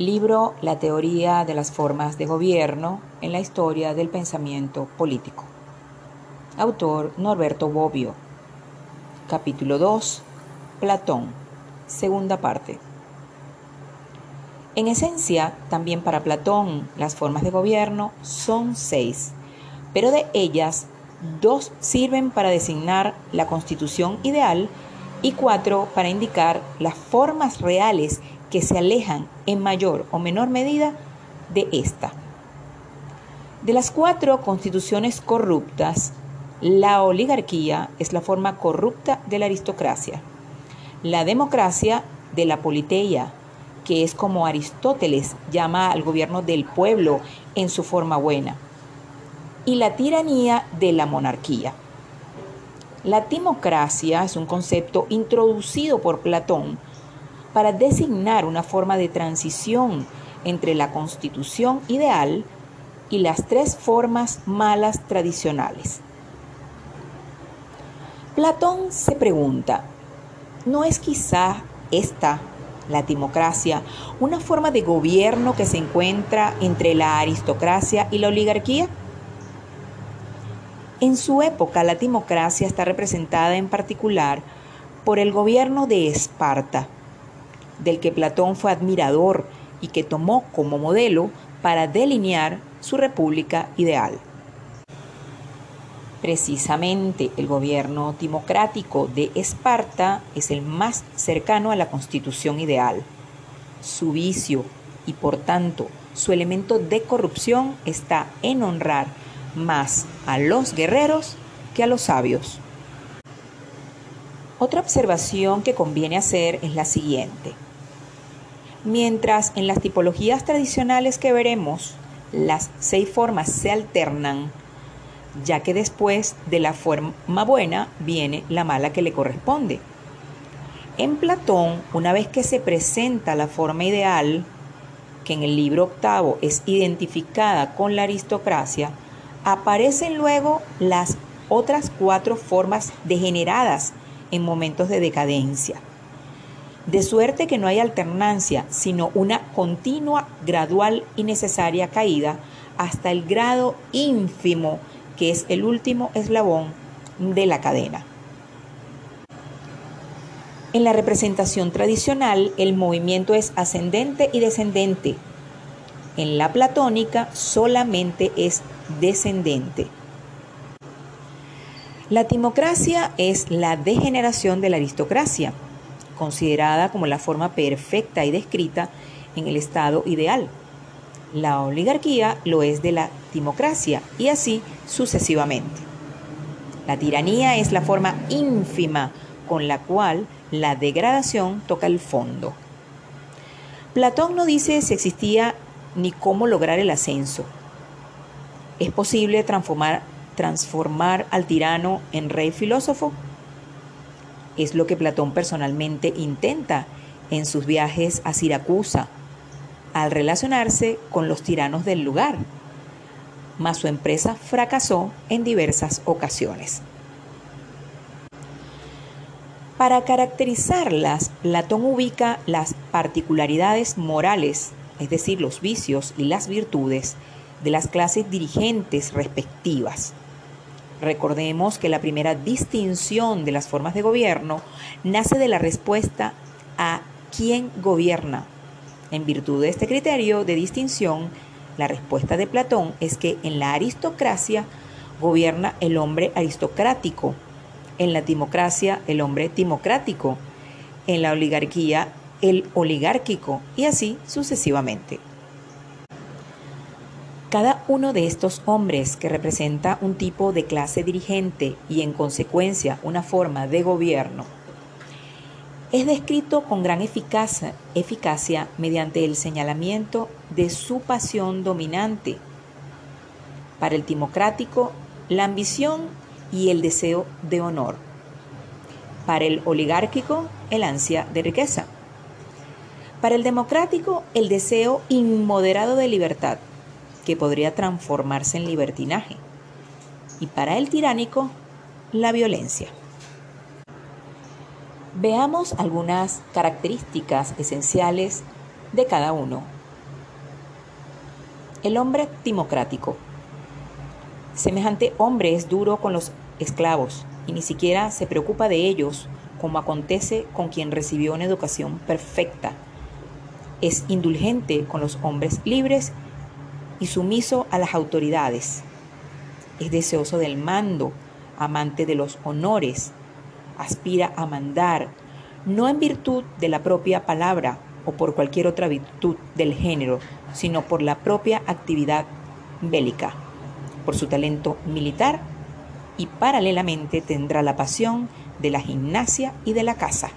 Libro La teoría de las formas de gobierno en la historia del pensamiento político. Autor Norberto Bobbio. Capítulo 2. Platón. Segunda parte. En esencia, también para Platón, las formas de gobierno son seis, pero de ellas dos sirven para designar la constitución ideal y cuatro para indicar las formas reales que se alejan en mayor o menor medida de esta. De las cuatro constituciones corruptas, la oligarquía es la forma corrupta de la aristocracia, la democracia de la politeia, que es como Aristóteles llama al gobierno del pueblo en su forma buena, y la tiranía de la monarquía. La timocracia es un concepto introducido por Platón para designar una forma de transición entre la constitución ideal y las tres formas malas tradicionales. Platón se pregunta, ¿no es quizá esta, la timocracia, una forma de gobierno que se encuentra entre la aristocracia y la oligarquía? En su época, la timocracia está representada en particular por el gobierno de Esparta, del que Platón fue admirador y que tomó como modelo para delinear su república ideal. Precisamente el gobierno timocrático de Esparta es el más cercano a la constitución ideal. Su vicio y por tanto su elemento de corrupción está en honrar más a los guerreros que a los sabios. Otra observación que conviene hacer es la siguiente. Mientras en las tipologías tradicionales que veremos, las seis formas se alternan, ya que después de la forma buena viene la mala que le corresponde. En Platón, una vez que se presenta la forma ideal, que en el libro octavo es identificada con la aristocracia, aparecen luego las otras cuatro formas degeneradas en momentos de decadencia. De suerte que no hay alternancia, sino una continua, gradual y necesaria caída hasta el grado ínfimo que es el último eslabón de la cadena. En la representación tradicional, el movimiento es ascendente y descendente. En la platónica solamente es descendente. La timocracia es la degeneración de la aristocracia, considerada como la forma perfecta y descrita en el estado ideal. La oligarquía lo es de la timocracia y así sucesivamente. La tiranía es la forma ínfima con la cual la degradación toca el fondo. Platón no dice si existía ni cómo lograr el ascenso, ¿Es posible transformar, transformar al tirano en rey filósofo? Es lo que Platón personalmente intenta en sus viajes a Siracusa, al relacionarse con los tiranos del lugar, mas su empresa fracasó en diversas ocasiones. Para caracterizarlas, Platón ubica las particularidades morales, es decir, los vicios y las virtudes, de las clases dirigentes respectivas. Recordemos que la primera distinción de las formas de gobierno nace de la respuesta a quién gobierna. En virtud de este criterio de distinción, la respuesta de Platón es que en la aristocracia gobierna el hombre aristocrático, en la timocracia el hombre timocrático, en la oligarquía el oligárquico y así sucesivamente. Cada uno de estos hombres que representa un tipo de clase dirigente y en consecuencia una forma de gobierno, es descrito con gran eficacia, eficacia mediante el señalamiento de su pasión dominante. Para el timocrático, la ambición y el deseo de honor. Para el oligárquico, el ansia de riqueza. Para el democrático, el deseo inmoderado de libertad que podría transformarse en libertinaje. Y para el tiránico, la violencia. Veamos algunas características esenciales de cada uno El hombre timocrático. Semejante hombre es duro con los esclavos y ni siquiera se preocupa de ellos como acontece con quien recibió una educación perfecta. Es indulgente con los hombres libres y sumiso a las autoridades. Es deseoso del mando, amante de los honores, aspira a mandar, no en virtud de la propia palabra o por cualquier otra virtud del género, sino por la propia actividad bélica, por su talento militar y paralelamente tendrá la pasión de la gimnasia y de la caza.